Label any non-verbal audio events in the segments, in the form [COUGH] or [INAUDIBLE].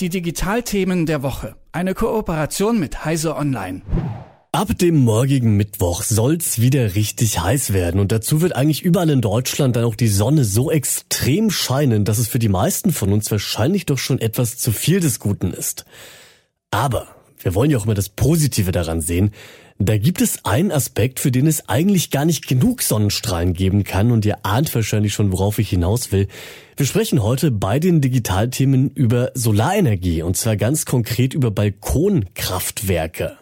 Die Digitalthemen der Woche. Eine Kooperation mit Heise Online. Ab dem morgigen Mittwoch soll's wieder richtig heiß werden und dazu wird eigentlich überall in Deutschland dann auch die Sonne so extrem scheinen, dass es für die meisten von uns wahrscheinlich doch schon etwas zu viel des Guten ist. Aber wir wollen ja auch immer das Positive daran sehen. Da gibt es einen Aspekt, für den es eigentlich gar nicht genug Sonnenstrahlen geben kann und ihr ahnt wahrscheinlich schon, worauf ich hinaus will. Wir sprechen heute bei den Digitalthemen über Solarenergie und zwar ganz konkret über Balkonkraftwerke.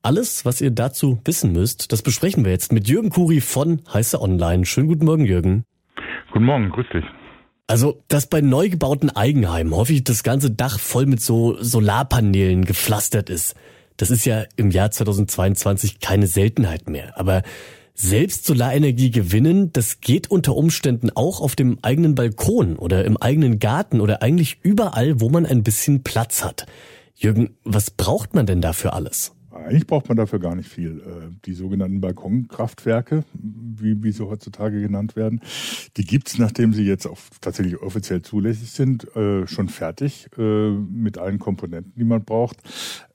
Alles, was ihr dazu wissen müsst, das besprechen wir jetzt mit Jürgen Kuri von Heiße Online. Schönen guten Morgen, Jürgen. Guten Morgen, grüß dich. Also, dass bei neu gebauten Eigenheimen häufig das ganze Dach voll mit so Solarpanelen gepflastert ist, das ist ja im Jahr 2022 keine Seltenheit mehr. Aber selbst Solarenergie gewinnen, das geht unter Umständen auch auf dem eigenen Balkon oder im eigenen Garten oder eigentlich überall, wo man ein bisschen Platz hat. Jürgen, was braucht man denn dafür alles? Eigentlich braucht man dafür gar nicht viel. Äh, die sogenannten Balkonkraftwerke, wie, wie sie heutzutage genannt werden, die gibt's, nachdem sie jetzt auch tatsächlich offiziell zulässig sind, äh, schon fertig äh, mit allen Komponenten, die man braucht.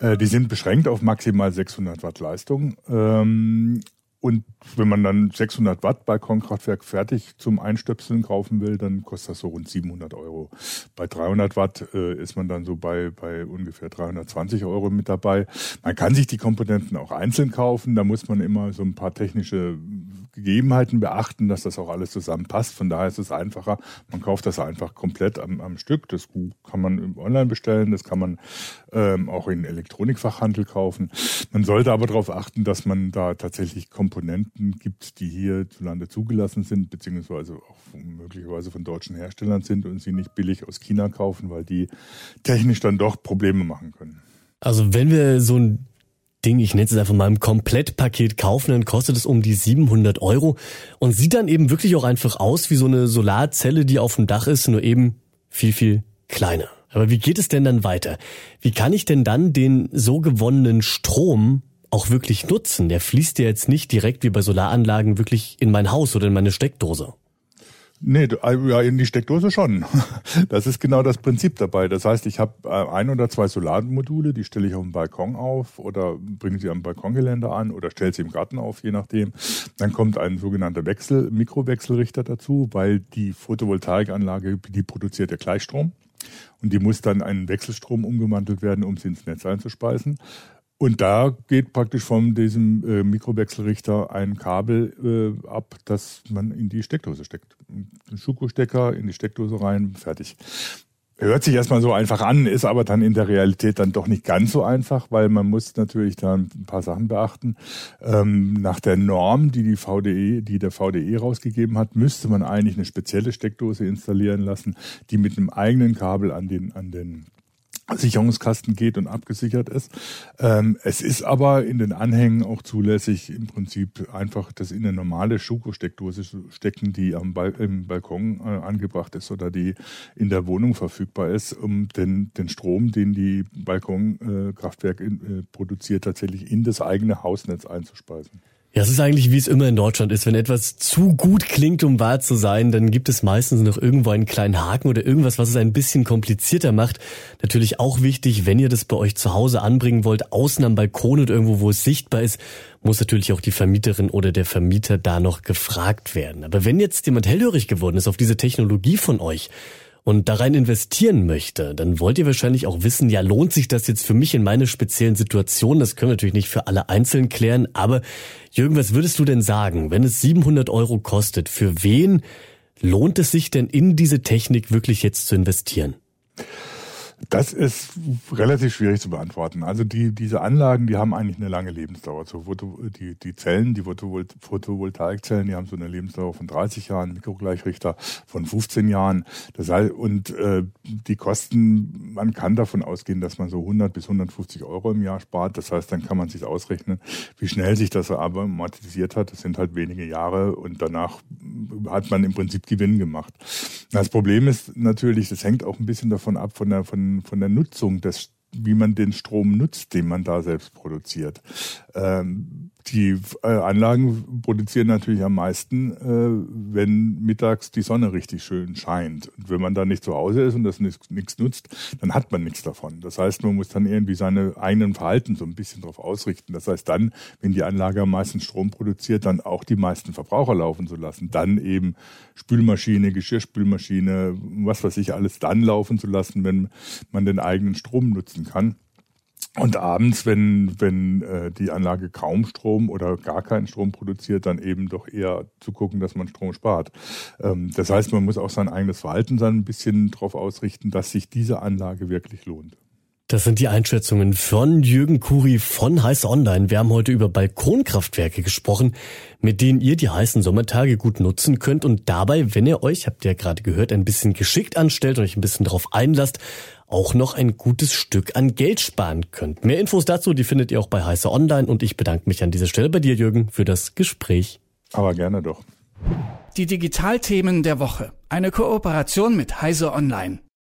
Die sind beschränkt auf maximal 600 Watt Leistung. Und wenn man dann 600 Watt Balkonkraftwerk fertig zum Einstöpseln kaufen will, dann kostet das so rund 700 Euro. Bei 300 Watt äh, ist man dann so bei, bei ungefähr 320 Euro mit dabei. Man kann sich die Komponenten auch einzeln kaufen. Da muss man immer so ein paar technische Gegebenheiten beachten, dass das auch alles zusammenpasst. Von daher ist es einfacher. Man kauft das einfach komplett am, am Stück. Das kann man online bestellen. Das kann man ähm, auch in Elektronikfachhandel kaufen. Man sollte aber darauf achten, dass man da tatsächlich Komponenten gibt, die hier zu Lande zugelassen sind, beziehungsweise auch möglicherweise von deutschen Herstellern sind und sie nicht billig aus China kaufen, weil die technisch dann doch Probleme machen können. Also wenn wir so ein Ding, ich nenne es einfach mal im Komplettpaket kaufen, dann kostet es um die 700 Euro und sieht dann eben wirklich auch einfach aus wie so eine Solarzelle, die auf dem Dach ist, nur eben viel, viel kleiner. Aber wie geht es denn dann weiter? Wie kann ich denn dann den so gewonnenen Strom auch wirklich nutzen? Der fließt ja jetzt nicht direkt wie bei Solaranlagen wirklich in mein Haus oder in meine Steckdose. Nee, äh, ja, in die Steckdose schon. [LAUGHS] Das ist genau das Prinzip dabei. Das heißt, ich habe äh, ein oder zwei Solarmodule, die stelle ich auf dem Balkon auf oder bringe sie am Balkongeländer an oder stelle sie im Garten auf, je nachdem. Dann kommt ein sogenannter Wechsel, Mikrowechselrichter dazu, weil die Photovoltaikanlage, die produziert ja Gleichstrom. Und die muss dann in Wechselstrom umgewandelt werden, um sie ins Netz einzuspeisen. Und da geht praktisch von diesem äh, Mikrowechselrichter ein Kabel ab, das man in die Steckdose steckt. Ein Schuko-Stecker in die Steckdose rein, fertig. Hört sich erstmal so einfach an, ist aber dann in der Realität dann doch nicht ganz so einfach, weil man muss natürlich da ein paar Sachen beachten. Ähm, nach der Norm, die die VDE, die der VDE rausgegeben hat, müsste man eigentlich eine spezielle Steckdose installieren lassen, die mit einem eigenen Kabel an den, an den Sicherungskasten geht und abgesichert ist. Ähm, es ist aber in den Anhängen auch zulässig, im Prinzip einfach das in eine normale Schuko-Steckdose zu stecken, die am ba im Balkon äh, angebracht ist oder die in der Wohnung verfügbar ist, um den, den Strom, den die Balkonkraftwerk äh, produziert, tatsächlich in das eigene Hausnetz einzuspeisen. Ja, es ist eigentlich, wie es immer in Deutschland ist. Wenn etwas zu gut klingt, um wahr zu sein, dann gibt es meistens noch irgendwo einen kleinen Haken oder irgendwas, was es ein bisschen komplizierter macht. Natürlich auch wichtig, wenn ihr das bei euch zu Hause anbringen wollt, außen am Balkon und irgendwo, wo es sichtbar ist, muss natürlich auch die Vermieterin oder der Vermieter da noch gefragt werden. Aber wenn jetzt jemand hellhörig geworden ist auf diese Technologie von euch, und da rein investieren möchte, dann wollt ihr wahrscheinlich auch wissen, ja, lohnt sich das jetzt für mich in meine speziellen Situation? Das können wir natürlich nicht für alle einzeln klären, aber Jürgen, was würdest du denn sagen, wenn es 700 Euro kostet, für wen lohnt es sich denn in diese Technik wirklich jetzt zu investieren? Das ist relativ schwierig zu beantworten. Also die, diese Anlagen, die haben eigentlich eine lange Lebensdauer. So die, die Zellen, die Photovoltaikzellen, die haben so eine Lebensdauer von 30 Jahren, Mikrogleichrichter von 15 Jahren. Das heißt, und äh, die Kosten, man kann davon ausgehen, dass man so 100 bis 150 Euro im Jahr spart. Das heißt, dann kann man sich ausrechnen, wie schnell sich das aber amortisiert hat. Das sind halt wenige Jahre und danach hat man im Prinzip Gewinn gemacht. Das Problem ist natürlich, das hängt auch ein bisschen davon ab, von der, von von, der Nutzung des wie man den Strom nutzt, den man da selbst produziert. Ähm, Die äh, Anlagen produzieren natürlich am meisten, äh, wenn mittags die Sonne richtig schön scheint. Und wenn man da nicht zu Hause ist und das nichts nutzt, dann hat man nichts davon. Das heißt, man muss dann irgendwie seine eigenen Verhalten so ein bisschen darauf ausrichten. Das heißt, dann, wenn die Anlage am meisten Strom produziert, dann auch die meisten Verbraucher laufen zu lassen. Dann eben Spülmaschine, Geschirrspülmaschine, was weiß ich, alles dann laufen zu lassen, wenn man den eigenen Strom nutzen kann. Und abends, wenn, wenn äh, die Anlage kaum Strom oder gar keinen Strom produziert, dann eben doch eher zu gucken, dass man Strom spart. Ähm, das heißt, man muss auch sein eigenes Verhalten dann ein bisschen darauf ausrichten, dass sich diese Anlage wirklich lohnt. Das sind die Einschätzungen von Jürgen Kuri von Heiß Online. Wir haben heute über Balkonkraftwerke gesprochen, mit denen ihr die heißen Sommertage gut nutzen könnt und dabei, wenn ihr euch, habt ihr ja gerade gehört, ein bisschen geschickt anstellt und euch ein bisschen darauf einlasst, auch noch ein gutes Stück an Geld sparen könnt. Mehr Infos dazu, die findet ihr auch bei Heiße Online und ich bedanke mich an dieser Stelle bei dir, Jürgen, für das Gespräch. Aber gerne doch. Die Digitalthemen der Woche. Eine Kooperation mit Heise Online.